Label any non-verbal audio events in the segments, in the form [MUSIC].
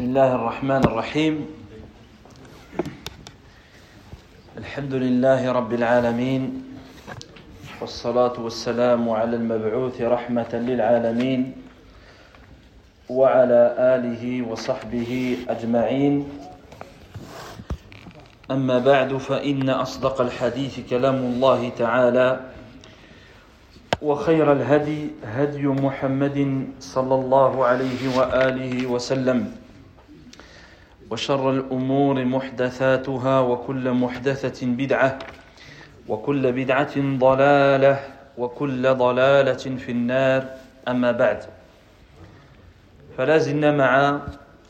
بسم الله الرحمن الرحيم. الحمد لله رب العالمين والصلاة والسلام على المبعوث رحمة للعالمين وعلى آله وصحبه أجمعين. أما بعد فإن أصدق الحديث كلام الله تعالى وخير الهدي هدي محمد صلى الله عليه وآله وسلم. وشر الأمور محدثاتها وكل محدثة بدعة وكل بدعة ضلالة وكل ضلالة في النار. أما بعد فلا زلنا مع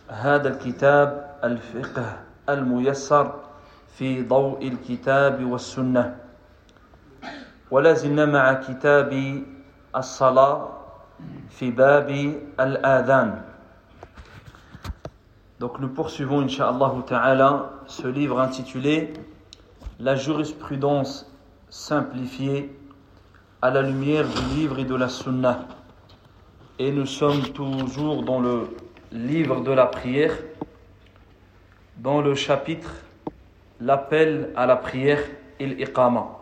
هذا الكتاب الفقه الميسر في ضوء الكتاب والسنة. ولا زلنا مع كتاب الصلاة في باب الآذان. Donc nous poursuivons, Inch'Allah Ta'ala, ce livre intitulé La jurisprudence simplifiée à la lumière du livre et de la Sunna. Et nous sommes toujours dans le livre de la prière, dans le chapitre L'appel à la prière et l'iqama.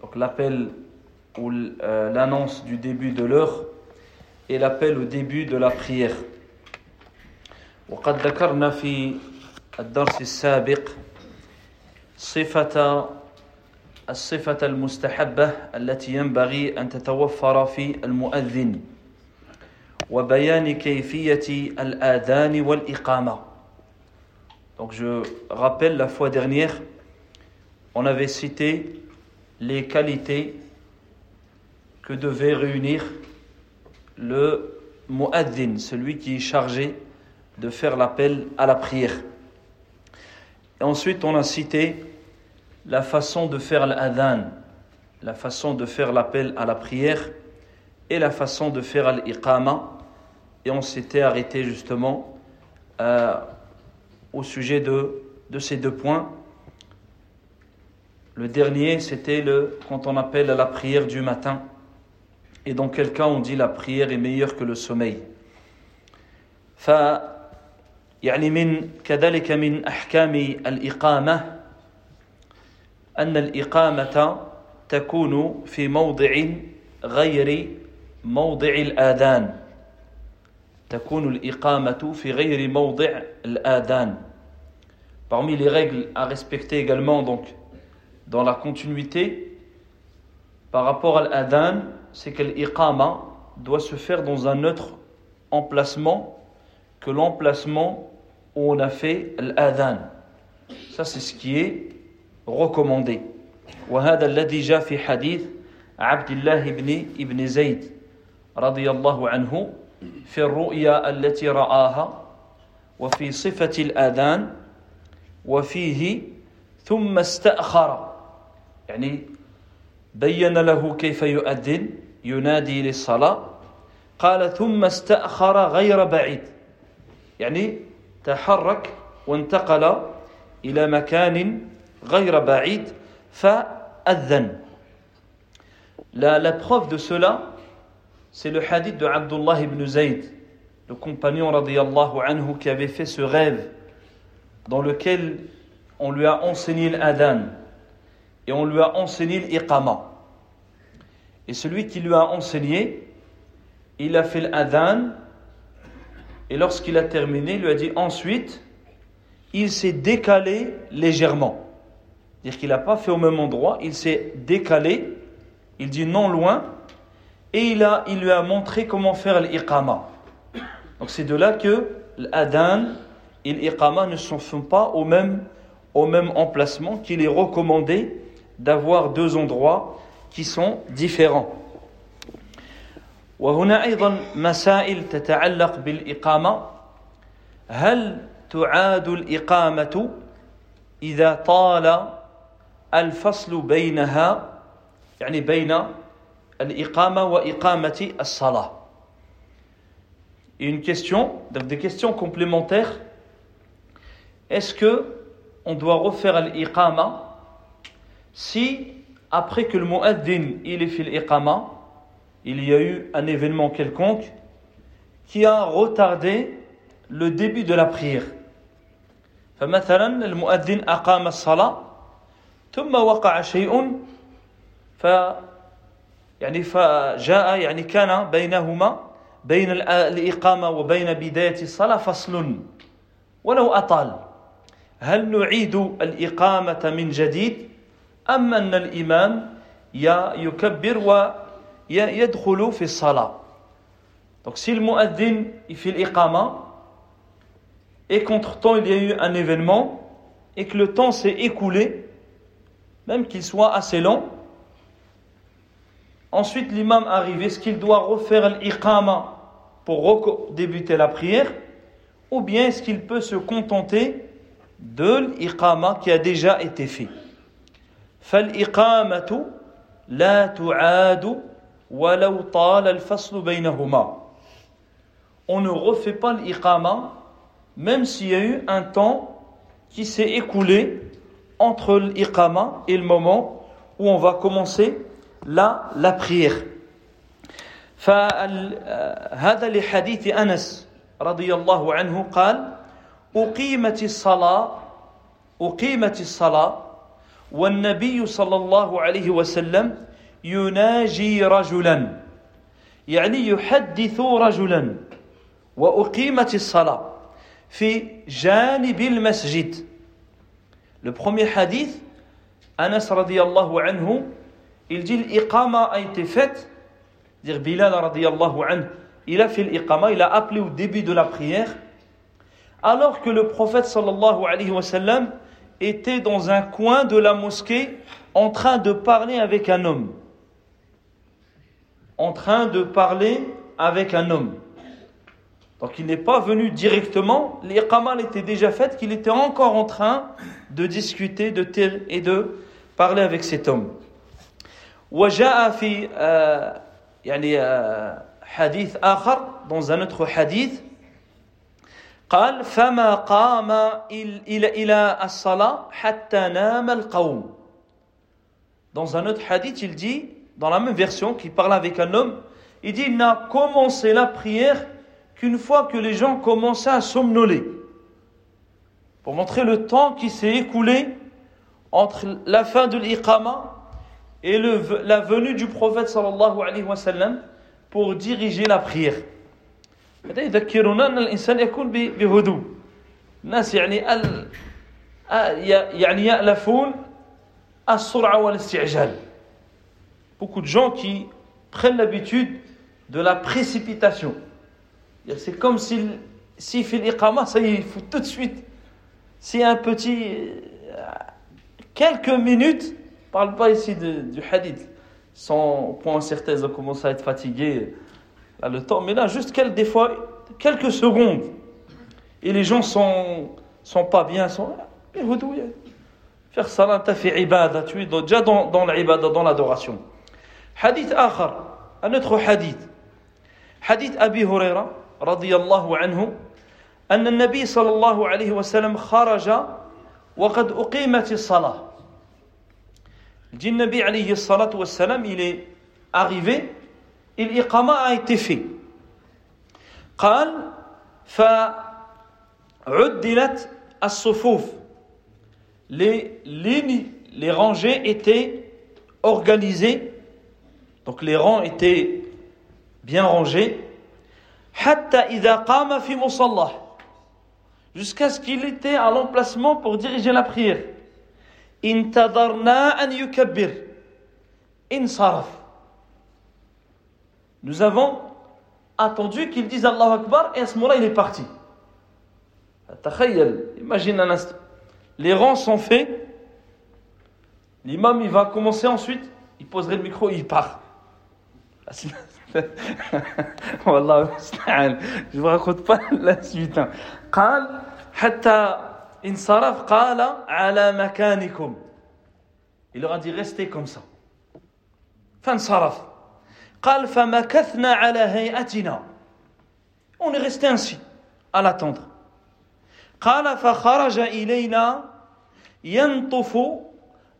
Donc l'appel ou euh, l'annonce du début de l'heure et l'appel au début de la prière. وقد ذكرنا في الدرس السابق صفة الصفة المستحبة التي ينبغي أن تتوفر في المؤذن وبيان كيفية الآذان والإقامة. Donc je rappelle la fois dernière, on avait cité les qualités que devait réunir le muaddin, celui qui est chargé de faire l'appel à la prière. Et ensuite, on a cité la façon de faire l'adhan, la façon de faire l'appel à la prière et la façon de faire l'iqama. Et on s'était arrêté justement euh, au sujet de, de ces deux points. Le dernier, c'était le quand on appelle à la prière du matin. Et dans quel cas on dit la prière est meilleure que le sommeil. يعني من كذلك من أحكام الإقامة أن الإقامة تكون في موضع غير موضع الآذان تكون الإقامة في غير موضع الآذان Parmi les règles à respecter également donc dans la continuité par rapport à l'adhan, c'est que l'iqama doit se faire dans un autre emplacement que l'emplacement où on a fait l'adhan. Ça, c'est ce qui est recommandé. وهذا الذي جاء في حديث عبد الله بن ابن زيد رضي الله عنه في الرؤيا التي رآها وفي صفة الآذان وفيه ثم استأخر يعني بين له كيف يؤذن ينادي للصلاة قال ثم استأخر غير بعيد يعني تحرك وانتقل إلى مكان غير بعيد فأذن la, la preuve de cela c'est le hadith de Abdullah ibn Zayd le compagnon radiyallahu anhu qui avait fait ce rêve dans lequel on lui a enseigné l'adhan et on lui a enseigné l'iqama. Et celui qui lui a enseigné, il a fait l'adhan, et lorsqu'il a terminé, il lui a dit ensuite, il s'est décalé légèrement. C'est-à-dire qu'il n'a pas fait au même endroit, il s'est décalé, il dit non loin, et il, a, lui a montré comment faire l'iqama. Donc c'est de là que l'adhan et l'iqama ne se font pas au même emplacement, qu'il est recommandé d'avoir deux endroits qui sont différents. وهنا أيضا مسائل تتعلق بالإقامة هل تعاد الإقامة إذا طال الفصل بينها يعني بين الإقامة وإقامة الصلاة Une question, donc des questions complémentaires. Est-ce que on doit refaire l'iqama si après que le muaddin il ait fait l'iqama, il y a eu un événement quelconque qui a retardé le début de la prière. فمثلا المؤذن أقام الصلاة ثم وقع شيء ف يعني فجاء يعني كان بينهما بين الإقامة وبين بداية الصلاة فصل ولو أطال هل نعيد الإقامة من جديد أم أن الإمام يكبر ويدخل في الصلاة Donc si le muaddin il fait l'iqama et qu'entre-temps il y a eu un événement et que le temps s'est écoulé, même qu'il soit assez long, ensuite l'imam arrive, est-ce qu'il doit refaire l'iqama pour débuter la prière ou bien est-ce qu'il peut se contenter de l'iqama qui a déjà été fait فالإقامة لا تعاد ولو طال الفصل بينهما on ne refait pas l'iqama, même s'il y a eu un temps qui s'est écoulé entre l'iqama et le moment où on va commencer la, la prière. فهذا لحديث أنس رضي الله عنه قال أقيمت الصلاة أقيمت الصلاة والنبي صلى الله عليه وسلم يناجي رجلا يعني يحدث رجلا وأقيمت الصلاة في جانب المسجد Le premier hadith, Anas radiallahu anhu, il dit l'iqama a été faite, dire Bilal radiallahu anhu, il a fait l'iqama, il a appelé au début de la prière, alors que le prophète sallallahu alayhi wa sallam était dans un coin de la mosquée en train de parler avec un homme. En train de parler avec un homme. Donc il n'est pas venu directement, l'iqama était déjà faite, qu'il était encore en train de discuter de et de parler avec cet homme. وجاء في يعني حديث آخر dans un autre hadith قال فما قام إلى إلى الصلاة حتى نام القوم Dans un autre hadith, il dit, dans la même version, qui parle avec un homme, il dit, il n'a commencé la prière qu'une fois que les gens commençaient à somnoler, pour montrer le temps qui s'est écoulé entre la fin de l'iqama et le, la venue du prophète sallallahu alayhi wa sallam pour diriger la prière. يذكرنا أن الإنسان يكون بهدوء الناس يعني ال يعني يألفون السرعة والاستعجال beaucoup de gens qui prennent l'habitude de la précipitation C'est comme s'il si fait l'iqama, ça y est, il faut tout de suite. C'est un petit. Euh, quelques minutes, ne parle pas ici du hadith. Sans point certains ils ont à être fatigués là, le temps. Mais là, juste quelques, des fois, quelques secondes. Et les gens sont, sont pas bien, sont faire salat, tu fait tu es déjà dans, dans dans l'adoration. حديث آخر. ندخل حديث. حديث أبي هريرة رضي الله عنه أن النبي صلى الله عليه وسلم خرج وقد أقيمت الصلاة. جي النبي عليه الصلاة والسلام إلي أغيفي الإقامة أيتفي قال فعدلت الصفوف. Les, les, لي rangées étaient organisées donc les rangs étaient bien rangés jusqu'à ce qu'il était à l'emplacement pour diriger la prière. Nous avons attendu qu'il dise Allah Akbar et à ce moment-là il est parti. Imagine un instant. Les rangs sont faits. L'imam il va commencer ensuite. Il poserait le micro et il part. [LAUGHS] والله المستعان vous raconte pas la suite قال حتى انصرف قال على مكانكم. Il leur a dit restez comme ça. فانصرف. قال فمكثنا على هيئتنا. On est resté ainsi à l'attendre. قال فخرج إلينا. ينطف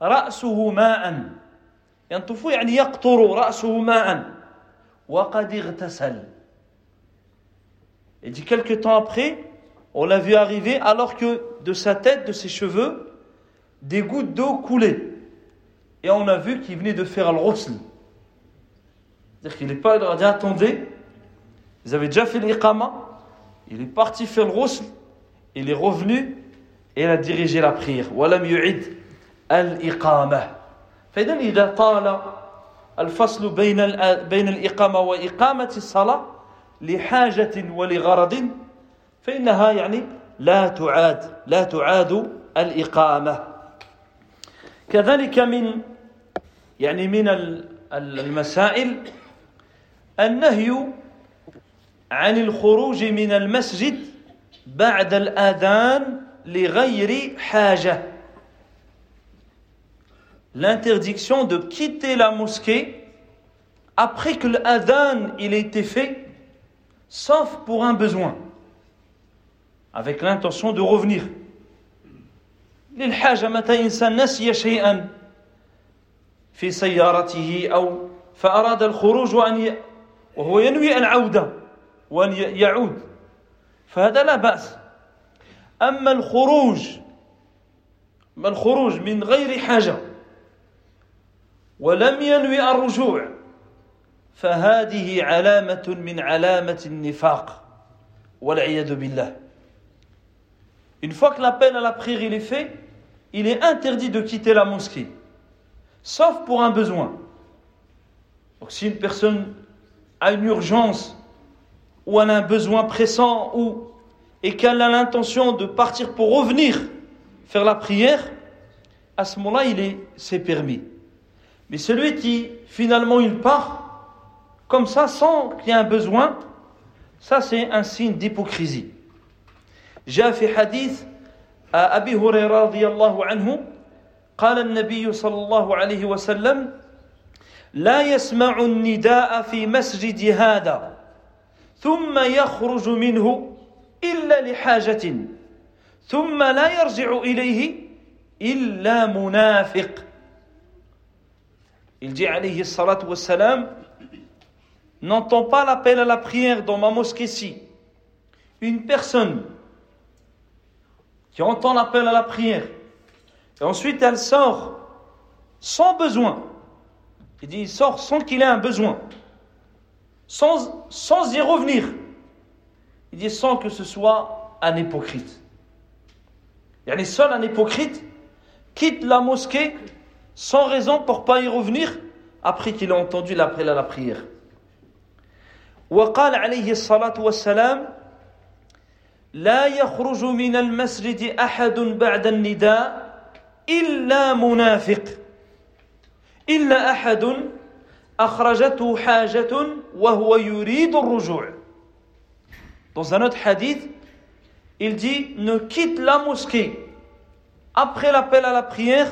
رأسه ماء. ينطف يعني يقطر رأسه ماء. Et dit quelques temps après, On l'a vu arriver alors que de sa tête, de ses cheveux, des gouttes d'eau coulaient. Et on a vu qu'il venait de faire le rosl. C'est-à-dire qu'il n'est pas, il a dit attendez, ils avaient déjà fait l'iqama, il est parti faire le rosl, il est revenu et il a dirigé la prière. ولم يعد الإقامة. فإذا إذا طال الفصل بين بين الإقامة وإقامة الصلاة لحاجة ولغرض فإنها يعني لا تعاد لا تعاد الإقامة. كذلك من يعني من المسائل النهي عن الخروج من المسجد بعد الأذان لغير حاجة. l'interdiction de quitter la mosquée après que l'adhan il a été fait sauf pour un besoin avec l'intention de revenir للحاجة متى إنسان نسي شيئا في سيارته أو فأراد الخروج وأن وهو ينوي العودة وأن يعود فهذا لا بأس أما الخروج الخروج من غير حاجة ولم ينوي الرجوع فهذه علامة من علامة النفاق والعياذ بالله Une fois que l'appel à la prière il est fait, il est interdit de quitter la mosquée, sauf pour un besoin. Donc si une personne a une urgence ou elle a un besoin pressant ou et qu'elle a l'intention de partir pour revenir faire la prière, à ce moment-là, il est c'est permis. Mais celui qui finalement il part comme ça sans qu'il y ait un besoin, ça c'est un signe d'hypocrisie. جاء في حديث أبي هريرة رضي الله عنه قال النبي صلى الله عليه وسلم لا يسمع النداء في مسجد هذا ثم يخرج منه إلا لحاجة ثم لا يرجع إليه إلا منافق il dit alayhi salatu wassalam N'entends pas l'appel à la prière dans ma mosquée-ci. Une personne qui entend l'appel à la prière, et ensuite elle sort sans besoin. Il dit, il sort sans qu'il ait un besoin, sans, sans y revenir. Il dit, sans que ce soit un hypocrite. Il y a les seuls un hypocrite quitte la mosquée sans raison pour pas y revenir après qu'il a entendu l'appel à la prière. وقال عليه الصلاة والسلام لا يخرج من المسجد أحد بعد النداء إلا منافق إلا أحد أخرجته حاجة وهو يريد الرجوع Dans un autre hadith, il dit ne quitte la mosquée après l'appel à la prière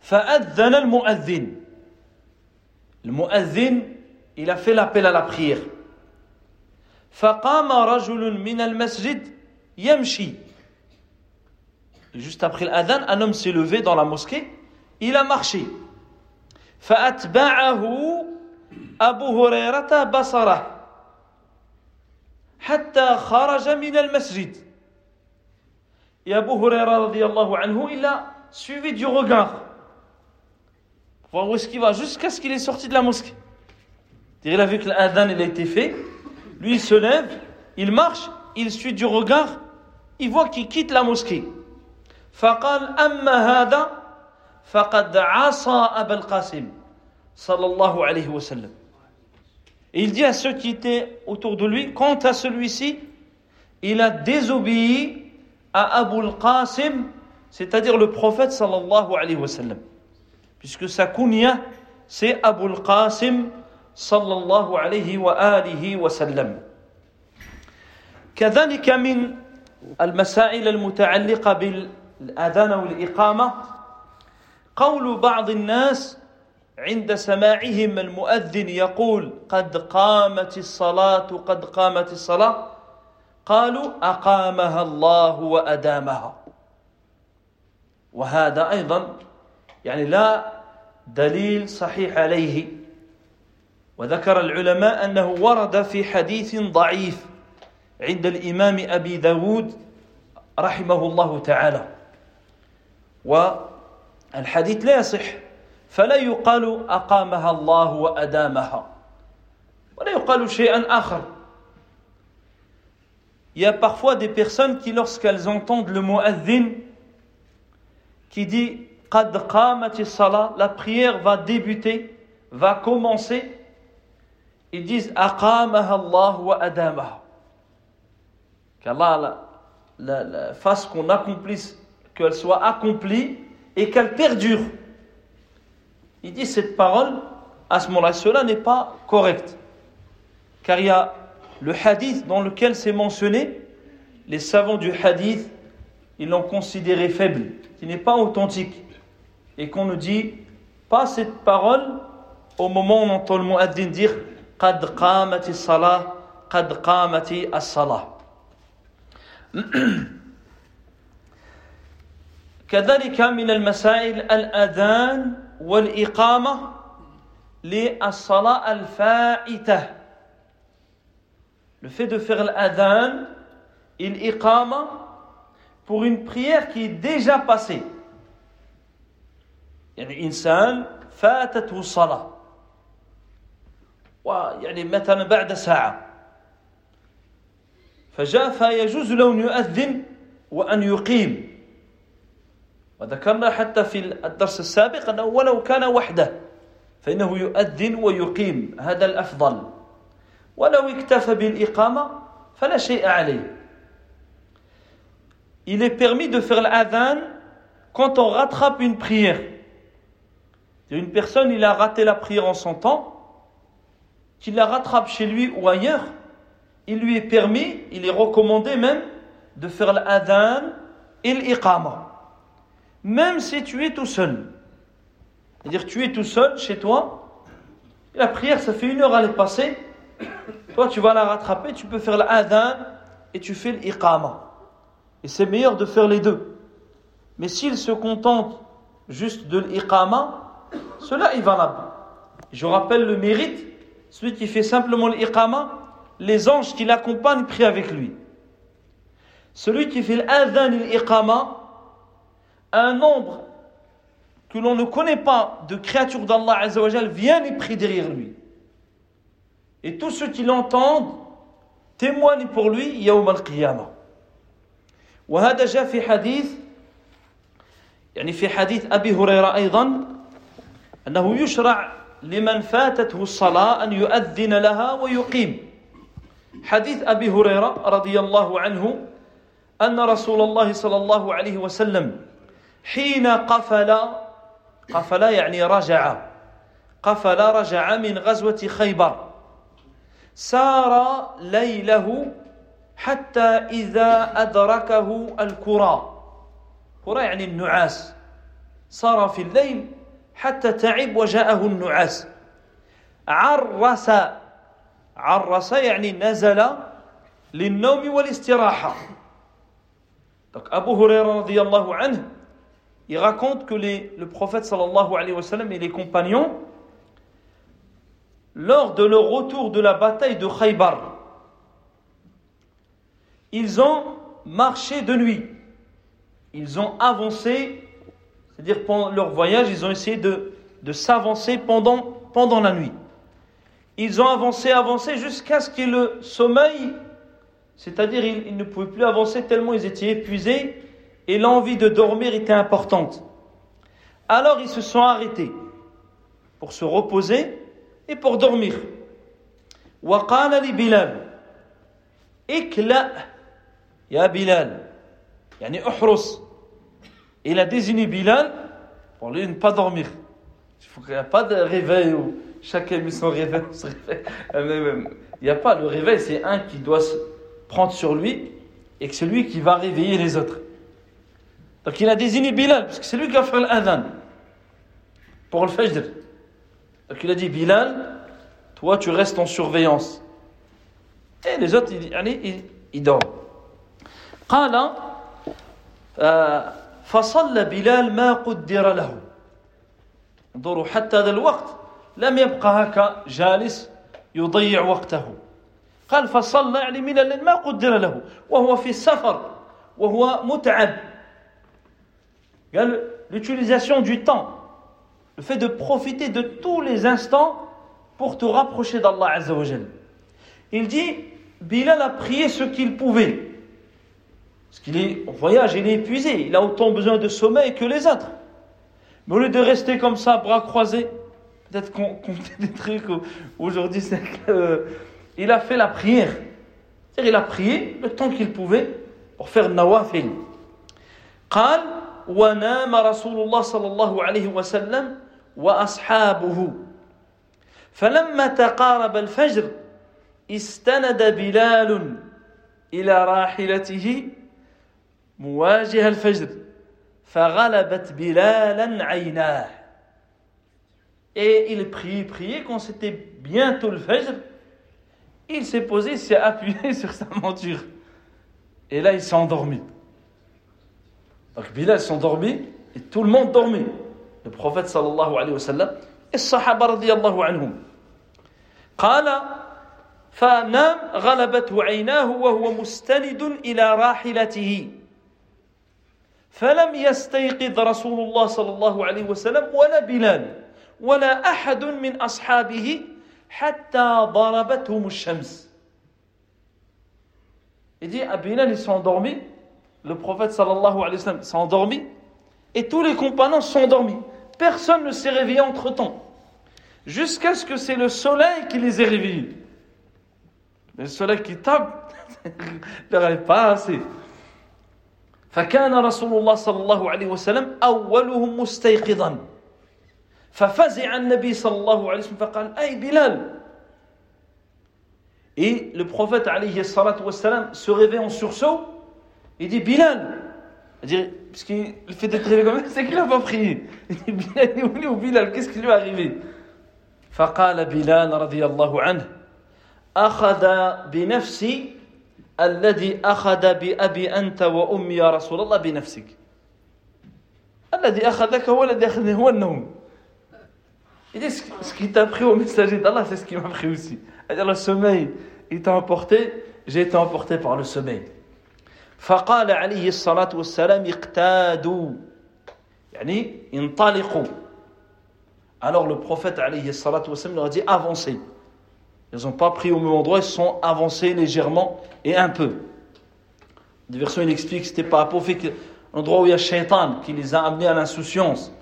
فأذن المؤذن المؤذن il a fait l'appel à la prière فقام رجل من المسجد يمشي Juste après l'adhan, un homme s'est levé dans la mosquée, il a marché. فأتبعه أبو هريرة بصره حتى خرج من المسجد. Et Abu Huraira radiallahu anhu, il a suivi du regard. Voir où est-ce qu'il va, jusqu'à ce qu'il est sorti de la mosquée. Il a vu que l'adhan il a été fait. Lui, il se lève, il marche, il suit du regard, il voit qu'il quitte la mosquée. فقال أما هذا فقد عصى أبا القاسم صلى الله عليه وسلم Et il dit à ceux qui étaient autour de lui, quant à celui-ci, il a désobéi à Abu al-Qasim, c'est-à-dire le prophète sallallahu alayhi wa sallam. Puisque sa kunya, c'est Abu al-Qasim sallallahu alayhi wa alihi wa sallam. كذلك من المسائل المتعلقة بالأذان والإقامة قول بعض الناس عند سماعهم المؤذن يقول قد قامت الصلاة قد قامت الصلاة قالوا أقامها الله وأدامها وهذا أيضا يعني لا دليل صحيح عليه. وذكر العلماء أنه ورد في حديث ضعيف عند الإمام أبي داود رحمه الله تعالى. والحديث لا يصح فلا يقال أقامها الله وأدامها ولا يقال شيئا آخر. Il y a parfois des personnes qui, lorsqu'elles entendent le mot adhin, qui dit la prière va débuter, va commencer, ils disent Aqamaha Allah wa adamaha. Qu'Allah la, la, fasse qu'on accomplisse, qu'elle soit accomplie et qu'elle perdure. Il dit cette parole, à ce moment-là, cela n'est pas correct. Car il y a le hadith dans lequel c'est mentionné, les savants du hadith, ils l'ont considéré faible, qui n'est pas authentique Et qu'on nous dit, pas cette parole au moment où on entend le mot dire قد قامت الصلاة قد قامت الصلاة كذلك من المسائل الأذان والإقامة للصلاة الفائتة le fait de faire l'adhan et l'iqama pour une prière qui est déjà passée. يعني إنسان فاتته الصلاة ويعني مثلا بعد ساعة. فجاء فيجوز له أن يؤذن وأن يقيم. وذكرنا حتى في الدرس السابق أنه ولو كان وحده فإنه يؤذن ويقيم. هذا الأفضل. ولو اكتفى بالإقامة فلا شيء عليه. Il est permis de faire l'adhan quand on rattrape une prière. Une personne, il a raté la prière en son temps, qu'il la rattrape chez lui ou ailleurs, il lui est permis, il est recommandé même de faire l'adhan et l'iqama. Même si tu es tout seul. C'est-à-dire tu es tout seul chez toi, la prière, ça fait une heure à est passée, toi tu vas la rattraper, tu peux faire l'adhan et tu fais l'iqama. Et c'est meilleur de faire les deux. Mais s'il se contente juste de l'iqama, cela est valable. Je rappelle le mérite celui qui fait simplement l'iqama, les anges qui l'accompagnent prient avec lui. Celui qui fait l'adhan et l'iqama, un nombre que l'on ne connaît pas de créatures d'Allah Azzawajal viennent et prient derrière lui. Et tous ceux qui l'entendent témoignent pour lui يوم القيامة. وهذا جاء في حديث يعني في حديث أبي هريرة أيضا أنه يشرع لمن فاتته الصلاة أن يؤذن لها ويقيم. حديث أبي هريرة رضي الله عنه أن رسول الله صلى الله عليه وسلم حين قفل قفل يعني رجع قفل رجع من غزوة خيبر. سار ليله حتى إذا أدركه الكرى كرى يعني النعاس. صار في الليل حتى تعب وجاءه النعاس عرس عرس يعني نزل للنوم والاستراحة Donc Abu Huraira radiallahu anhu, il raconte que les, le prophète sallallahu alayhi wa sallam et les compagnons, lors de leur retour de la bataille de Khaybar, ils ont marché de nuit. Ils ont avancé c'est-à-dire pendant leur voyage, ils ont essayé de, de s'avancer pendant, pendant la nuit. Ils ont avancé, avancé jusqu'à ce que le sommeil, c'est-à-dire ils, ils ne pouvaient plus avancer tellement ils étaient épuisés et l'envie de dormir était importante. Alors ils se sont arrêtés pour se reposer et pour dormir. وقال لبلال اكلأ يا بلال يعني احرص il a désigné Bilal pour lui ne pas dormir. Il faut qu'il n'y ait pas de réveil où chacun met son réveil. Il n'y a pas le réveil, c'est un qui doit se prendre sur lui et que c'est lui qui va réveiller les autres. Donc il a désigné Bilal, parce que c'est lui qui va faire l'adhan pour le fajr. Donc il a dit Bilal, toi tu restes en surveillance. Et les autres, ils, ils, ils dorment. قال فصلى بلال ما قدر له انظروا حتى هذا الوقت لم يبقى هكا جالس يضيع وقته قال فصلى يعني من الليل ما قدر له وهو في السفر وهو متعب قال l'utilisation du temps le fait de profiter de tous les instants pour te rapprocher d'Allah Azza wa il dit Bilal a prié ce qu'il pouvait parce qu'il est en voyage, il est épuisé, il a autant besoin de sommeil que les autres. Mais au lieu de rester comme ça, bras croisés, peut-être qu'on fait des trucs aujourd'hui, c'est qu'il a fait la prière. C'est-à-dire, il a prié le temps qu'il pouvait pour faire nawafil. قال ونام رسول الله صلى الله عليه وسلم واصحابه فلما تقارب الفجر استند بلال الى راحلته مواجه الفجر فغلبت بلالا عيناه Et il priait, priait, quand c'était bientôt le Fajr, il s'est posé, s'est appuyé [LAUGHS] sur sa monture. Et là, il s'est endormi. Donc Bilal s'est endormi et tout le monde dormait. Le prophète sallallahu alayhi wa sallam et le sahaba radiyallahu anhum. قال فنام غلبته عيناه وهو مستند إلى راحلته فلم يستيقظ رسول الله صلى الله عليه وسلم ولا بلال ولا أحد من أصحابه حتى ضربتهم الشمس Il dit à Bilal, ils sont endormis. Le prophète sallallahu alayhi wa sallam s'est endormi. Et tous les compagnons sont endormis. Personne ne s'est réveillé entre temps. Jusqu'à ce que c'est le soleil qui les ait réveillés. Le soleil qui tape, [LAUGHS] il leur est pas assez. فكان رسول الله صلى الله عليه وسلم أولهم مستيقظا ففزع النبي صلى الله عليه وسلم فقال أي بلال Et le prophète alayhi salatu wassalam se réveille en sursaut il dit Bilal parce qu'il fait d'être réveillé comme ça c'est qu'il n'a pas prié il dit Bilal il est où Bilal qu'est-ce qui lui est arrivé فقال بلال رضي الله عنه أخذ بنفسي الذي أخذ بأبي أنت وأمي يا رسول الله بنفسك الذي أخذك هو الذي أخذني هو النوم Il dit ce qui t'a pris au messager d'Allah, c'est ce qui m'a pris aussi. C'est-à-dire le sommeil, il t'a emporté, j'ai été emporté par le sommeil. فقال عليه الصلاة والسلام اقتادوا يعني انطلقوا Alors le prophète عليه الصلاة والسلام leur dit avancez. Ils n'ont pas pris au même endroit, ils sont avancés légèrement et un peu. Des versions, il explique que c'était par rapport au endroit où il y a Shaitan qui les a amenés à l'insouciance.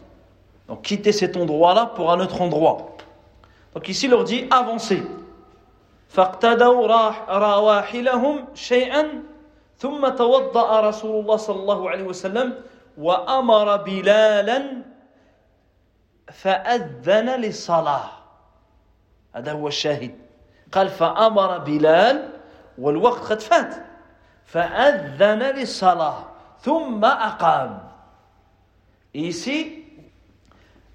Donc quitter cet endroit-là pour un autre endroit. Donc ici, il leur dit avancez. فاقتدوا رواحلهم شيئا ثم توضأ رسول الله صلى الله عليه وسلم وأمر بلالا فأذن للصلاة هذا هو الشاهد قال فأمر بلال والوقت قد فات فأذن للصلاة ثم أقام Et ici,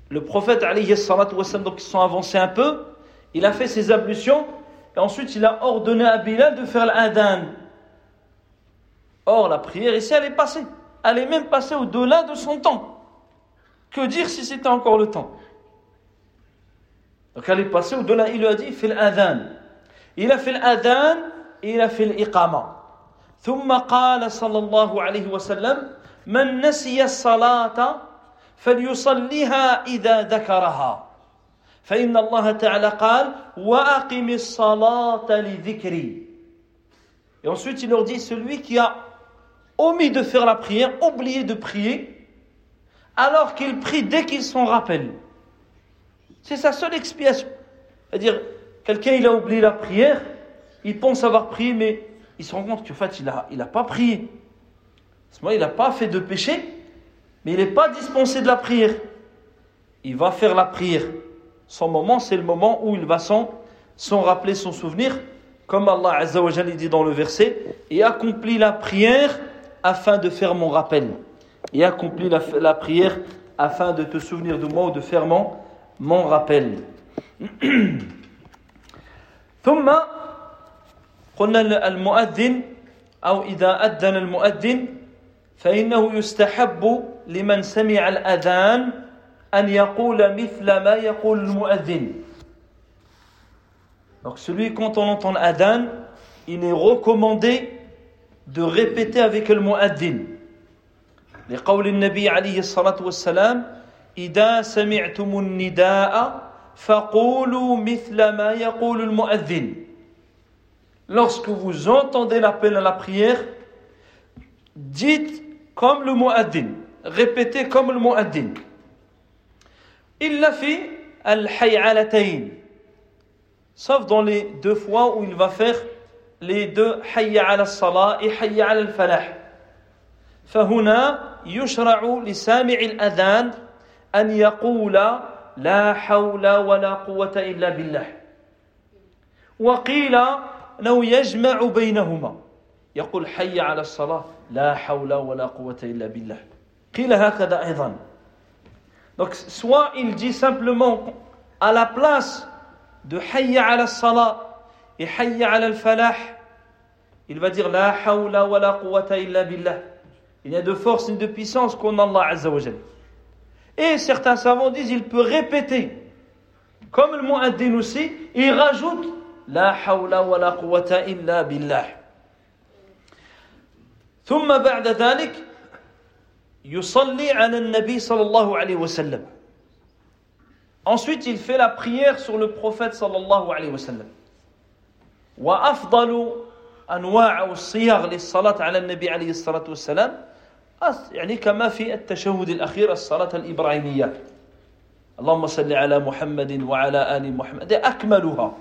le prophète alayhi salatu wassalam, donc ils sont avancés un peu, il a fait ses ablutions, et ensuite il a ordonné à Bilal de faire l'adhan. Or, la prière ici, elle est passée. Elle est même passée au-delà de son temps. Que dire si c'était encore le temps Donc elle est passée au-delà, il lui a dit, fais l'adhan. L'adhan et il a fait l'iqama. ثم قال صلى الله عليه وسلم من نسي الصلاة فليصليها إذا ذكرها فإن الله تعالى قال وأقم الصلاة لذكري Et ensuite il leur dit celui qui a omis de faire la prière, oublié de prier, alors qu'il prie dès qu'il s'en rappelle. C'est sa seule expiation. C'est-à-dire, Quelqu'un, il a oublié la prière, il pense avoir prié, mais il se rend compte qu'en fait, il n'a pas prié. Ce moment il n'a pas fait de péché, mais il n'est pas dispensé de la prière. Il va faire la prière. Son moment, c'est le moment où il va s'en rappeler son souvenir, comme Allah Azza wa dit dans le verset, et accomplis la prière afin de faire mon rappel. Et accomplis la, la prière afin de te souvenir de moi ou de faire mon, mon rappel. [CLEARS THROAT] ثم قلنا المؤذن أو إذا أذن المؤذن فإنه يستحب لمن سمع الأذان أن يقول مثل ما يقول المؤذن Donc celui quand on entend l'adhan, il est recommandé de répéter avec le muaddin. لقول النبي عليه الصلاة والسلام إذا سمعتم النداء فقولوا مثل ما يقول المؤذن Lorsque vous entendez l'appel à la prière, dites comme le muaddin, répétez comme le muaddin. إلا في الحيعلتين sauf dans les deux fois où il va faire les deux hayya ala salah et hayya ala al-falah. فهنا يشرع لسامع الأذان أن يقول لا حول ولا قوة إلا بالله. وقيل لو يجمع بينهما. يقول حي على الصلاة لا حول ولا قوة إلا بالله. قيل هكذا أيضا. Donc soit il dit simplement à la place de حي على الصلاة et حي على الفلاح il va dire لا حول ولا قوة إلا بالله. Il n'y a de force ni de puissance qu'on Allah Azza wa Jalla. Et certains savants disent il peut répéter comme le muaddin aussi, et il rajoute la hawla wa la quwwata illa billah. ثم بعد ذلك يصلي على النبي صلى الله عليه وسلم Ensuite, il fait la prière sur le prophète sallallahu alayhi wa sallam. وأفضل أنواع الصيغ للصلاة على النبي عليه الصلاة والسلام يعني كما في التشهد الأخير الصلاة الإبراهيمية اللهم صل على محمد وعلى آل محمد أكملها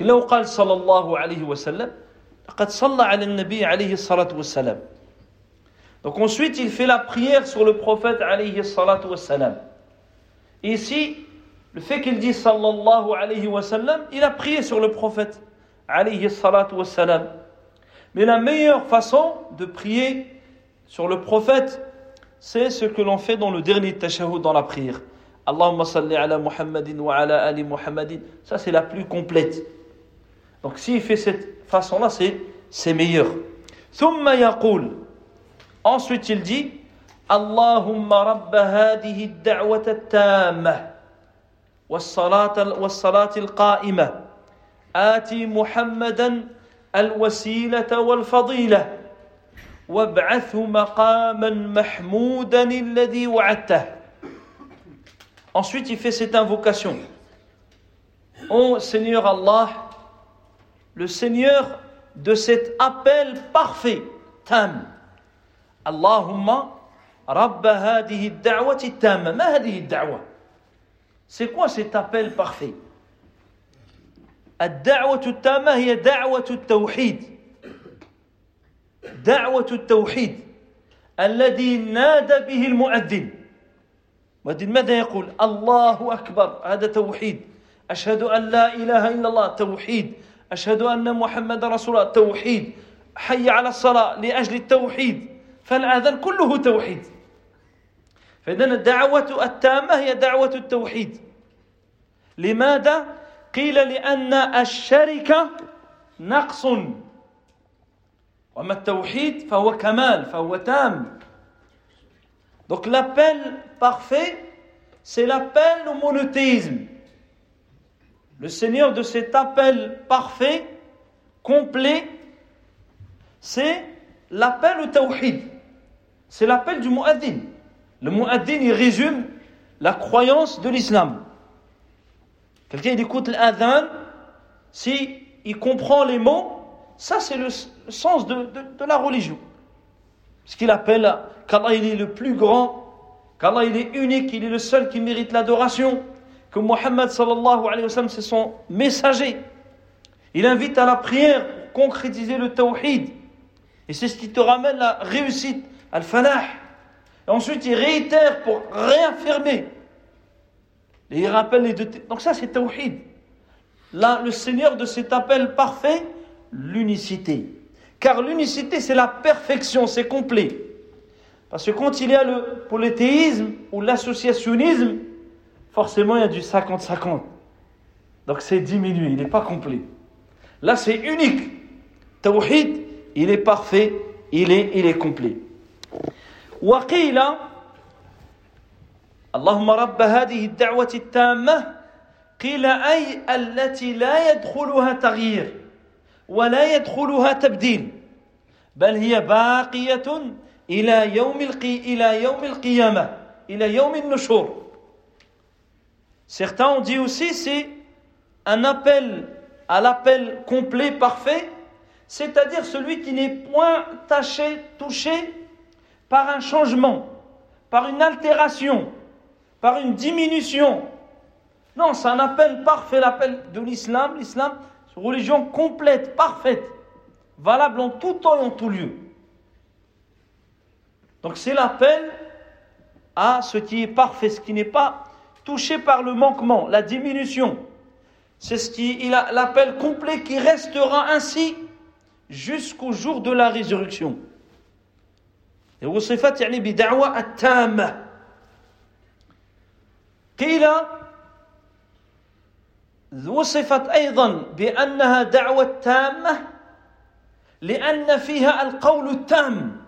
لو قال صلى الله عليه وسلم لقد صلى على النبي عليه الصلاة والسلام Donc ensuite, il fait la prière sur le prophète alayhi salatu wassalam. Ici, le fait qu'il dit sallallahu alayhi wa sallam, il a prié sur le prophète alayhi salatu wa salam. Mais la meilleure façon de prier sur le prophète, c'est ce que l'on fait dans le dernier tashahhud dans la prière. Allahumma salli ala Muhammadin wa ala ali Muhammadin. Ça, c'est la plus complète. Donc, s'il fait cette façon-là, c'est meilleur. Thumma yaqul. Ensuite, il dit Allahumma rabba hadihi da'wata at-tamma al-qa'ima ati Muhammadan al-wasilata wal-fadila. وابعثه مقاما محمودا الذي وعدته Ensuite, il fait cette invocation. Ô Seigneur Allah, le Seigneur de cet appel parfait, tam. Allahumma رب هذه الدعوة التامة ما هذه الدعوة C'est quoi cet appel parfait الدعوة التامة هي دعوة التوحيد دعوة التوحيد الذي نادى به المؤذن. المؤذن ماذا يقول؟ الله أكبر. هذا توحيد. أشهد أن لا إله إلا الله. توحيد. أشهد أن محمد رسول الله. توحيد. حي على الصلاة لأجل التوحيد. فالآذان كله توحيد. فإذا الدعوة التامة هي دعوة التوحيد. لماذا؟ قيل لأن الشركة نقص. وأما التوحيد فهو كمال فهو تام Donc l'appel parfait, c'est l'appel au monothéisme. Le Seigneur de cet appel parfait, complet, c'est l'appel au tawhid. C'est l'appel du muaddin. Le muaddin, il résume la croyance de l'islam. Quelqu'un il écoute l'adhan, si il comprend les mots, ça c'est le sens de, de, la religion. Ce qu'il appelle qu'Allah il est le plus grand, qu'Allah il est unique, il est le seul qui mérite l'adoration, que Muhammad sallallahu alayhi wa sallam c'est son messager. Il invite à la prière pour concrétiser le tawhid. Et c'est ce qui te ramène la réussite, al-falah. Ensuite, il réitère pour réaffirmer. Et il rappelle les deux. Donc ça, c'est tawhid. là, le Seigneur de cet appel parfait L'unicité. Car l'unicité, c'est la perfection, c'est complet. Parce que quand il y a le polythéisme ou l'associationnisme, forcément il y a du 50-50. Donc c'est diminué, il n'est pas complet. Là c'est unique. Tawhid, il est parfait, il est, il est complet. وقيل اللهم رب هذه الدعوة التامة قيل أي التي لا يدخلها تغيير ولا يدخلها تبديل بل هي باقية إلى يوم القي... إلى يوم القيامة إلى يوم النشور Certains ont dit aussi c'est un appel à l'appel complet, parfait, c'est-à-dire celui qui n'est point taché, touché par un changement, par une altération, par une diminution. Non, c'est un appel parfait, l'appel de l'islam. L'islam, c'est une religion complète, parfaite, valable en tout temps et en tout lieu. Donc c'est l'appel à ce qui est parfait, ce qui n'est pas touché par le manquement, la diminution. C'est ce qui il a l'appel complet qui restera ainsi jusqu'au jour de la résurrection. Et وصفت يعني بدعوة التامة قيل وصفت أيضا بأنها دعوة تامة لأن فيها القول التام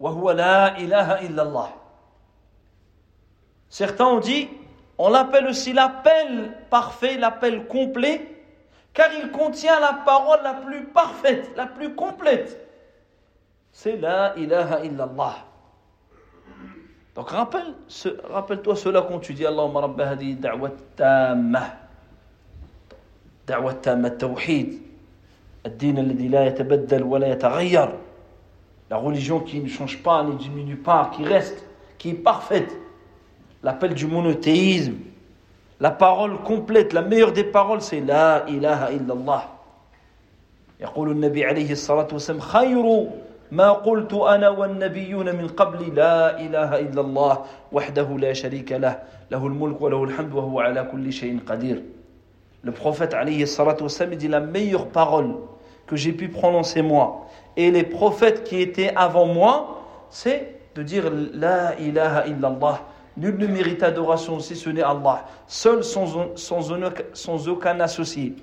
وهو لا إله إلا الله Certains ont dit, on l'appelle aussi l'appel parfait, l'appel complet, car il contient la parole la plus parfaite, la plus complète. C'est la ilaha illallah. Donc rappelle, rappelle-toi cela quand tu dis Allahumma rabba hadi da'wat tamma. دعوة تامة التوحيد الدين الذي لا يتبدل ولا يتغير. La religion qui ne change pas ne diminue pas qui reste qui est parfaite. L'appel du monothéisme la parole complète la meilleure des paroles c'est la ilaha illallah. يقول النبي عليه الصلاة والسلام خير ما قلت أنا والنبيون من قبل لا إله إلا الله وحده لا شريك له له الملك وله الحمد وهو على كل شيء قدير. Le prophète alayhi dit la meilleure parole que j'ai pu prononcer moi et les prophètes qui étaient avant moi c'est de dire la ilaha illallah Nul ne mérite adoration si ce n'est Allah, seul sans, aucun associé.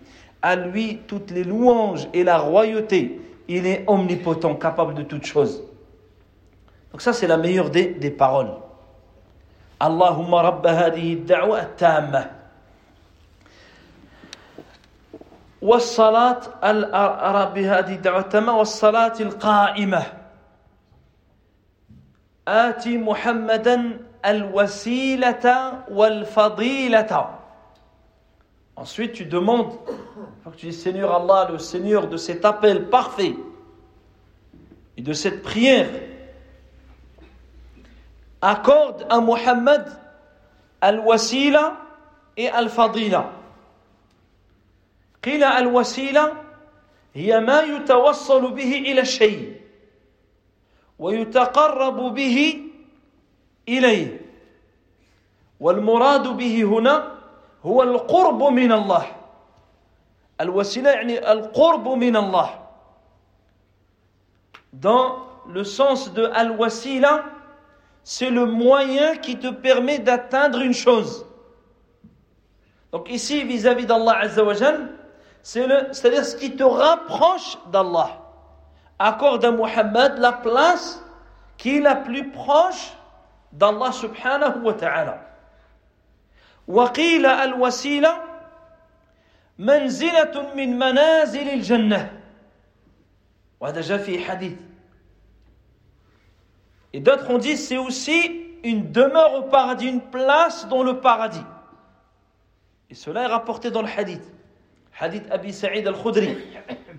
À lui toutes les louanges et la royauté. Il est omnipotent, capable de toutes choses. Donc ça c'est la meilleure des, paroles. Allahumma rabba hadihi da'wa. والصلاة بهذه الدعوة التامة والصلاة القائمة آتي محمدا al-wasilata wal-fadilata. Ensuite, tu demandes, faut que tu dis Seigneur Allah, le Seigneur de cet appel parfait et de cette prière, accorde à Muhammad al-wasila et al-fadila. قيل الوسيلة هي ما يتوصل به إلى الشيء ويتقرب به إليه والمراد به هنا هو القرب من الله الوسيلة يعني القرب من الله dans le sens de al-wasila c'est le moyen qui te permet d'atteindre une chose donc ici vis-à-vis d'Allah Azza wa c'est-à-dire ce qui te rapproche d'Allah accorde à Muhammad la place qui est la plus proche d'Allah subhanahu wa ta'ala. وقيل الوسيلة منزلة من منازل الجنة وهذا جاء في حديث Et d'autres ont dit c'est aussi une demeure au paradis, une place dans le paradis. Et cela est rapporté dans le hadith. حديث أبي سعيد الخدري.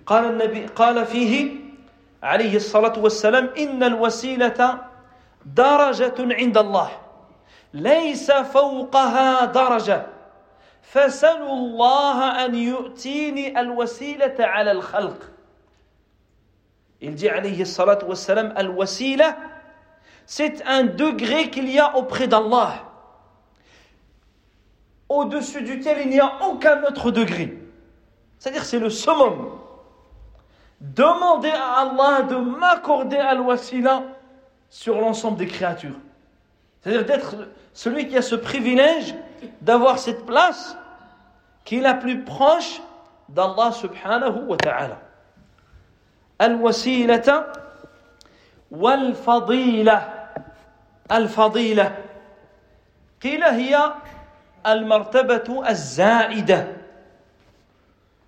قال النبي قال فيه عليه الصلاة والسلام إن الوسيلة درجة عند الله ليس فوقها درجة. فسلوا الله أن يؤتيني الوسيلة على الخلق. يجي عليه الصلاة والسلام الوسيلة c'est un degré qu'il y a auprès d'Allah. Au-dessus duquel il n'y a aucun autre degré. C'est-à-dire c'est le summum. Demander à Allah de m'accorder al-wasila sur l'ensemble des créatures. C'est-à-dire d'être celui qui a ce privilège d'avoir cette place qui est la plus proche d'Allah subhanahu wa ta'ala. Al-wasilata wal-fadila. Al-fadila. قيل هي المرتبة الزائدة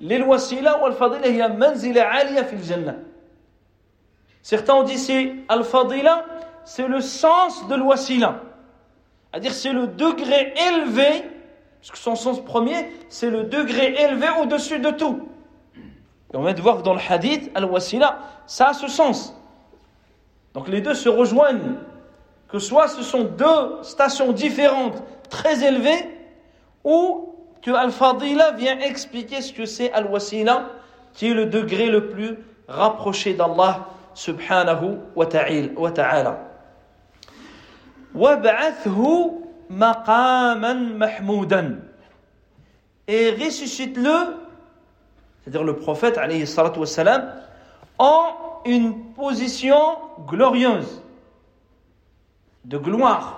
l'il-wasila ou al-fadila jannah. Certains ont dit c'est al-fadila, c'est le sens de l'wasila. C'est-à-dire c'est le degré élevé, puisque son sens premier, c'est le degré élevé au-dessus de tout. Et on va voir que dans le hadith, al-wasila, ça a ce sens. Donc les deux se rejoignent. Que soit ce sont deux stations différentes, très élevées, ou que al-fadila vient expliquer ce que c'est al-wasila, qui est le degré le plus rapproché d'Allah سبحانه وتعالى وابعثه مقاما محمودا et ressuscite-le c'est-à-dire le prophète alayhi salatu wassalam en une position glorieuse de gloire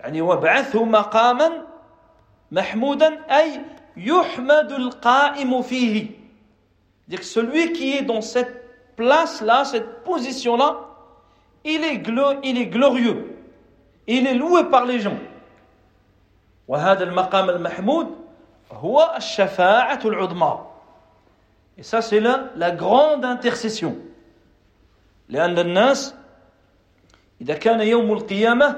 يعني وابعثه مقاما محمودا أي يحمد القائم فيه dire celui qui est dans cette place-là, cette position-là, il est, il est glorieux. Il est loué par les gens. وهذا المقام المحمود هو الشفاعة العظمى. Et ça, c'est la, la grande intercession. لأن الناس إذا كان يوم القيامة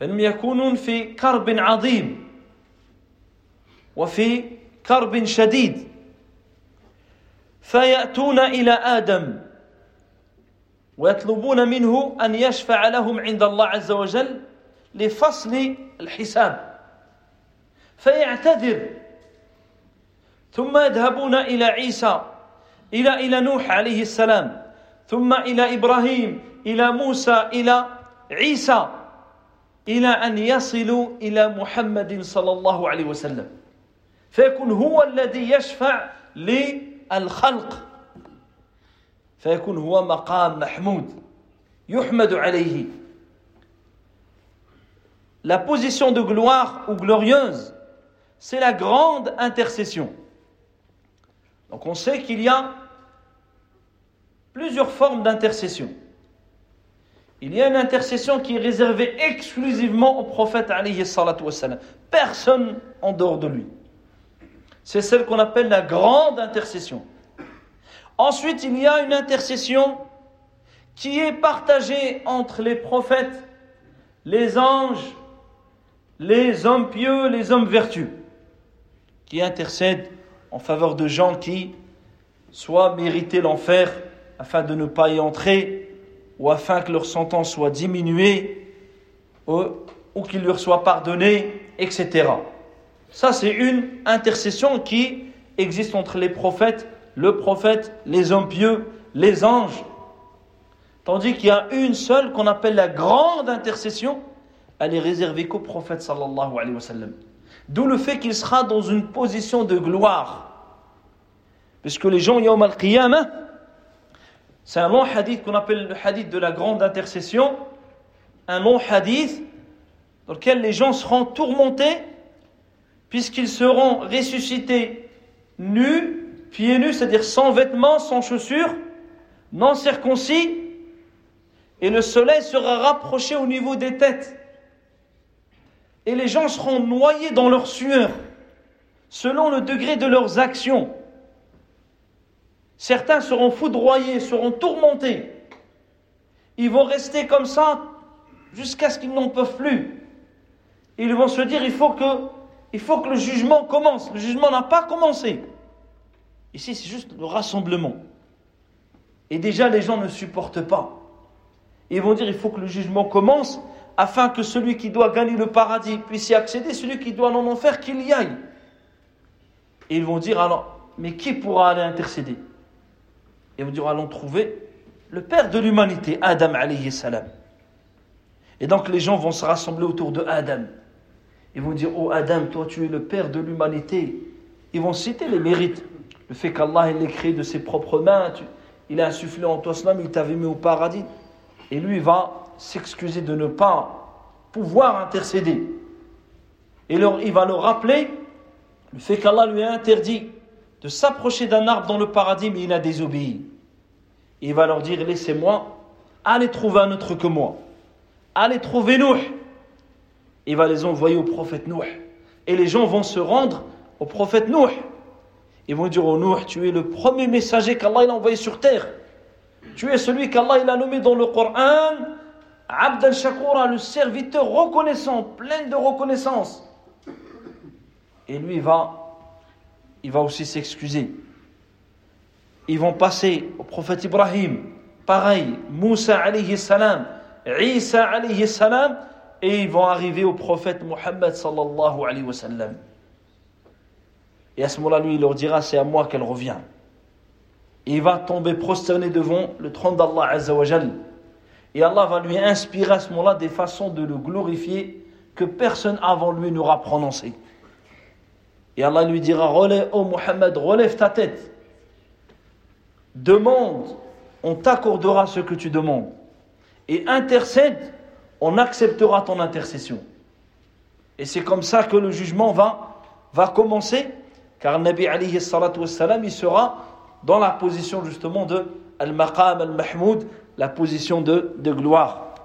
فهم يكونون في كرب عظيم وفي كرب شديد. فيأتون إلى آدم ويطلبون منه أن يشفع لهم عند الله عز وجل لفصل الحساب. فيعتذر. ثم يذهبون إلى عيسى إلى إلى نوح عليه السلام ثم إلى إبراهيم إلى موسى إلى عيسى إلى أن يصلوا إلى محمد صلى الله عليه وسلم. فيكون هو الذي يشفع لي الخلق فيكون هو مقام محمود يحمد عليه La position de gloire ou glorieuse, c'est la grande intercession. Donc on sait qu'il y a plusieurs formes d'intercession. Il y a une intercession qui est réservée exclusivement au prophète alayhi salatu wassalam. Personne en dehors de lui. C'est celle qu'on appelle la grande intercession. Ensuite, il y a une intercession qui est partagée entre les prophètes, les anges, les hommes pieux, les hommes vertus, qui intercèdent en faveur de gens qui soit méritaient l'enfer afin de ne pas y entrer, ou afin que leur sentence soit diminuée, ou, ou qu'il leur soit pardonné, etc. Ça, c'est une intercession qui existe entre les prophètes, le prophète, les hommes pieux, les anges. Tandis qu'il y a une seule qu'on appelle la grande intercession, elle est réservée qu'au prophète sallallahu alayhi wa sallam. D'où le fait qu'il sera dans une position de gloire. Puisque les gens, yawm al-qiyamah, c'est un long hadith qu'on appelle le hadith de la grande intercession, un long hadith dans lequel les gens seront tourmentés puisqu'ils seront ressuscités nus, pieds nus, c'est-à-dire sans vêtements, sans chaussures, non circoncis, et le soleil sera rapproché au niveau des têtes. Et les gens seront noyés dans leur sueur, selon le degré de leurs actions. Certains seront foudroyés, seront tourmentés. Ils vont rester comme ça jusqu'à ce qu'ils n'en peuvent plus. ils vont se dire il faut que, il faut que le jugement commence. Le jugement n'a pas commencé. Ici, c'est juste le rassemblement. Et déjà, les gens ne supportent pas. Ils vont dire il faut que le jugement commence afin que celui qui doit gagner le paradis puisse y accéder, celui qui doit en enfer qu'il y aille. Et ils vont dire alors, mais qui pourra aller intercéder? Ils vont dire allons trouver le père de l'humanité, Adam alayhi salam. Et donc les gens vont se rassembler autour de Adam. Ils vont dire Oh Adam, toi tu es le père de l'humanité. Ils vont citer les mérites. Le fait qu'Allah l'ait créé de ses propres mains, il a insufflé en toi cela, il t'avait mis au paradis. Et lui va s'excuser de ne pas pouvoir intercéder. Et il va leur rappeler le fait qu'Allah lui a interdit de s'approcher d'un arbre dans le paradis, mais il a désobéi. il va leur dire Laissez-moi, allez trouver un autre que moi. Allez trouver Nouh. Il va les envoyer au prophète Nouh. Et les gens vont se rendre au prophète Nouh. Ils vont dire au Nouh Tu es le premier messager qu'Allah a envoyé sur terre. Tu es celui qu'Allah a nommé dans le Coran Abd al-Shakura, le serviteur reconnaissant, plein de reconnaissance. Et lui, il va, il va aussi s'excuser. Ils vont passer au prophète Ibrahim, pareil, Moussa alayhi salam, Isa alayhi salam, et ils vont arriver au prophète Muhammad sallallahu alayhi wa sallam. Et à ce moment-là, lui, il leur dira, c'est à moi qu'elle revient. Et il va tomber prosterné devant le trône d'Allah Azzawajal. Et Allah va lui inspirer à ce moment-là des façons de le glorifier que personne avant lui n'aura prononcé. Et Allah lui dira relève, Oh Muhammad, relève ta tête. Demande, on t'accordera ce que tu demandes. Et intercède, on acceptera ton intercession. Et c'est comme ça que le jugement va, va commencer, car Nabi alayhi salatu wassalam, il sera dans la position justement de Al-Maqam Al-Mahmoud, la position de, de gloire.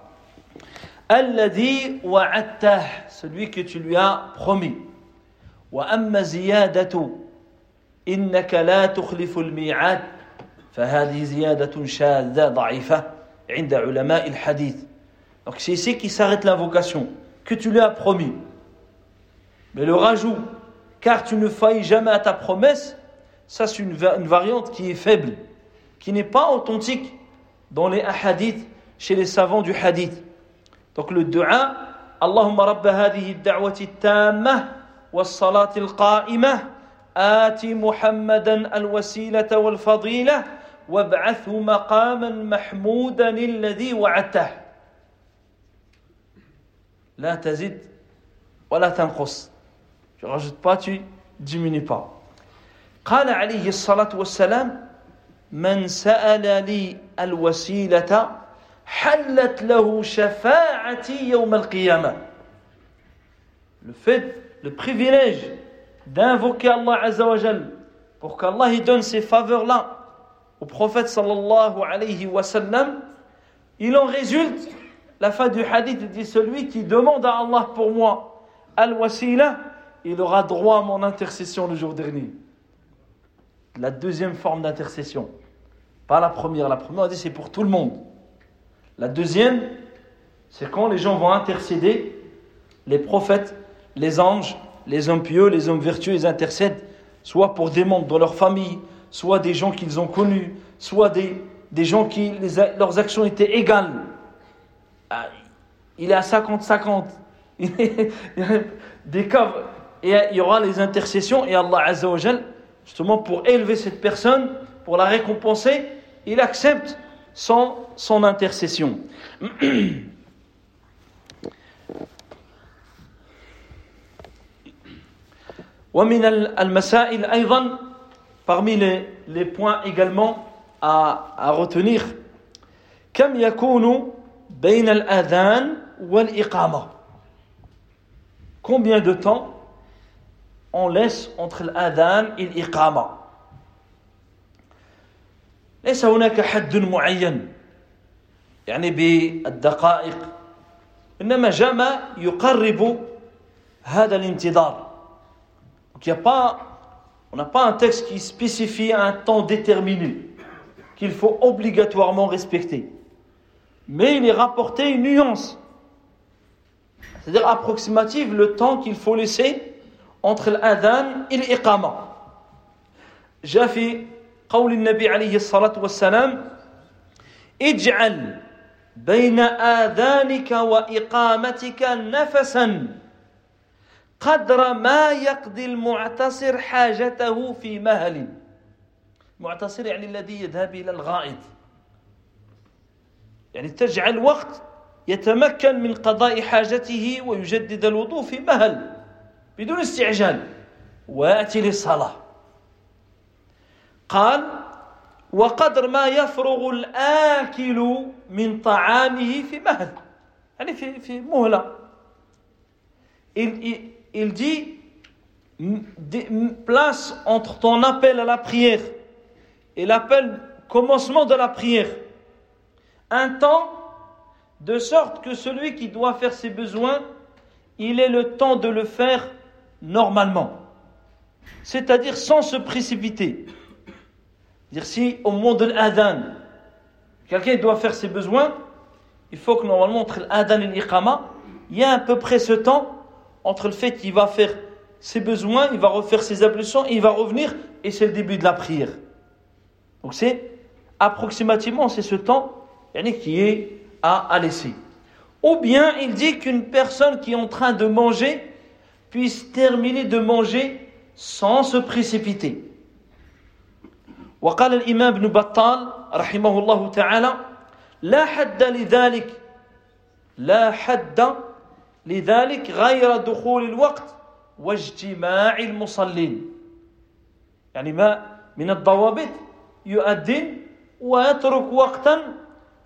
Alladhi wa'attah, celui que tu lui as promis. وأما زيادة إنك لا تخلف الميعاد فهذه زيادة شاذة ضعيفة عند علماء الحديث Donc c'est ici qui s'arrête l'invocation, que tu lui as promis. Mais le rajout, car tu ne failles jamais à ta promesse, ça c'est une, une variante qui est faible, qui n'est pas authentique dans les hadiths, chez les savants du hadith. Donc le dua, Allahumma rabba hadhihi da'wati tamma والصلاة القائمة آت محمدا الوسيلة والفضيلة وابعثه مقاما محمودا الذي وعدته لا تزد ولا تنقص tu rajoutes pas tu diminues pas قال عليه الصلاة والسلام من سأل لي الوسيلة حلت له شفاعتي يوم القيامة le fait le privilège d'invoquer Allah Azzawajal pour qu'Allah donne ces faveurs-là au prophète sallallahu alayhi wa sallam, il en résulte, la fin du hadith dit celui qui demande à Allah pour moi al-wasila, il aura droit à mon intercession le jour dernier. La deuxième forme d'intercession. Pas la première. La première, on dit c'est pour tout le monde. La deuxième, c'est quand les gens vont intercéder, les prophètes les anges, les hommes pieux, les hommes vertueux, ils intercèdent, soit pour des membres de leur famille, soit des gens qu'ils ont connus, soit des, des gens qui leurs actions étaient égales. Ah, il est à 50-50. [LAUGHS] des cas, et il y aura les intercessions, et Allah Azzawajal, justement pour élever cette personne, pour la récompenser, il accepte son, son intercession. [CLEARS THROAT] ومن المسائل أيضا parmi les, les points également à, à retenir كم يكون بين الأذان والإقامة combien de temps on laisse entre الأذان et الإقامة ليس هناك حد معين يعني بالدقائق إنما جاء يقرب هذا الانتظار Donc il a pas, on n'a pas un texte qui spécifie un temps déterminé qu'il faut obligatoirement respecter. Mais il est rapporté une nuance. c'est-à-dire approximative le temps qu'il faut laisser entre l'adhan et l'iqama. جاء في قول النبي عليه الصلاة والسلام اجعل بين آذانك وإقامتك نفسا قدر ما يقضي المعتصر حاجته في مهل المعتصر يعني الذي يذهب إلى الغائط يعني تجعل وقت يتمكن من قضاء حاجته ويجدد الوضوء في مهل بدون استعجال. ويأتي للصلاة. قال وقدر ما يفرغ الآكل من طعامه في مهل. يعني في في مهلة. Il, il dit place entre ton appel à la prière et l'appel commencement de la prière. Un temps de sorte que celui qui doit faire ses besoins il ait le temps de le faire normalement c'est-à-dire sans se précipiter dire si au moment de l'adhan quelqu'un doit faire ses besoins il faut que normalement entre l'adhan et l'iqama il y a à peu près ce temps entre le fait qu'il va faire ses besoins, il va refaire ses ablutions, il va revenir, et c'est le début de la prière. Donc c'est approximativement, c'est ce temps qui est à, à laisser. Ou bien il dit qu'une personne qui est en train de manger puisse terminer de manger sans se précipiter. وقال الإمام ابن بطال رحمه الله تعالى لا حد لذلك لا حد لذلك غير دخول الوقت واجتماع المصلين يعني ما من الضوابط يؤذن ويترك وقتا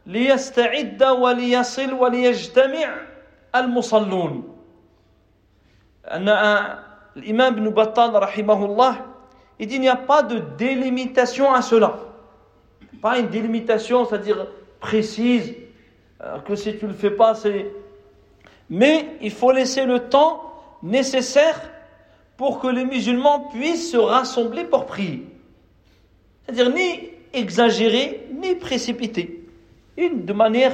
ليستعد وليصل وليجتمع المصلون أن الإمام ابن بطال رحمه الله il dit il n'y a pas de délimitation à cela pas une délimitation c'est-à-dire précise que si tu ne le fais pas c'est Mais il faut laisser le temps nécessaire pour que les musulmans puissent se rassembler pour prier. C'est-à-dire ni exagérer, ni précipiter. Une de manière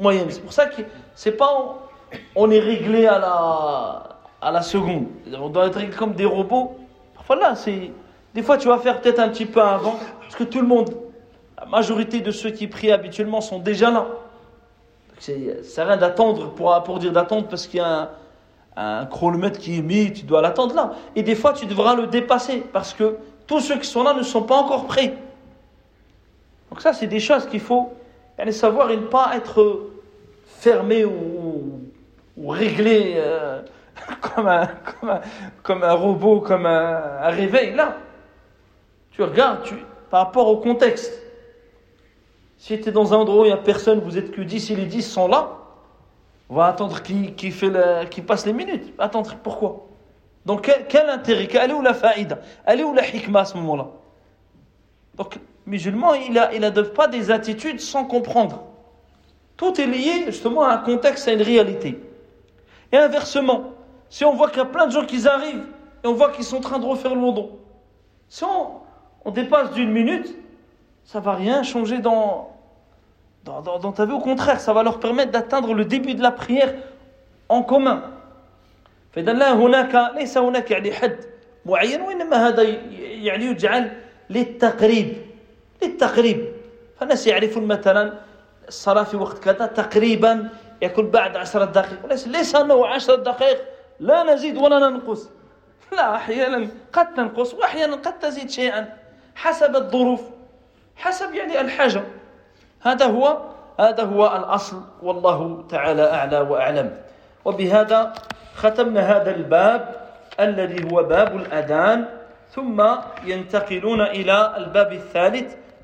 moyenne. C'est pour ça que c'est pas on est réglé à la, à la seconde. On doit être réglé comme des robots. Voilà, c'est. Des fois, tu vas faire peut-être un petit peu avant, parce que tout le monde, la majorité de ceux qui prient habituellement sont déjà là. C'est rien d'attendre pour, pour dire d'attendre parce qu'il y a un, chronomètre qui est mis, tu dois l'attendre là. Et des fois, tu devras le dépasser parce que tous ceux qui sont là ne sont pas encore prêts. Donc ça, c'est des choses qu'il faut aller savoir et ne pas être fermé ou, réglé euh, [LAUGHS] comme, un, comme, un, comme, un, robot, comme un, réveil. Là, tu regardes tu, par rapport au contexte. Si tu es dans un endroit où il n'y a personne, vous êtes que 10 et les 10 sont là, on va attendre qui, qui, fait le, qui passe les minutes. Attendre, pourquoi? Donc quel, intérêt? Elle est où la faïda? Elle est où la hikmah à ce moment-là? Donc, musulman, il n'adopte il pas des attitudes sans comprendre. Tout est lié justement à un contexte, à une réalité. Et inversement, si on voit qu'il y a plein de gens qui arrivent et on voit qu'ils sont en train de refaire le London, si on, on dépasse d'une minute, ça va rien changer dans, dans, dans, dans ta vie. Au contraire, ça va leur permettre d'atteindre le début de la prière en commun. فإذا لا هناك ليس هناك يعني حد معين وإنما هذا يعني يجعل للتقريب للتقريب. فالناس يعرفون مثلا الصلاة في وقت كذا تقريبا يكون بعد عشرة دقائق ليس ليس أنه عشرة دقائق لا نزيد ولا ننقص. لا أحيانا قد تنقص وأحيانا قد تزيد شيئا. حسب الظروف حسب يعني الحاجة هذا هو هذا هو الأصل. والله تعالى أعلى وأعلم. وبهذا ختمنا هذا الباب الذي هو باب الأذان. ثم ينتقلون إلى الباب الثالث.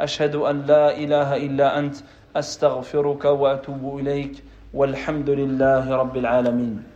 أشهد أن لا إله إلا أنت أستغفرك وأتوب إليك والحمد لله رب العالمين.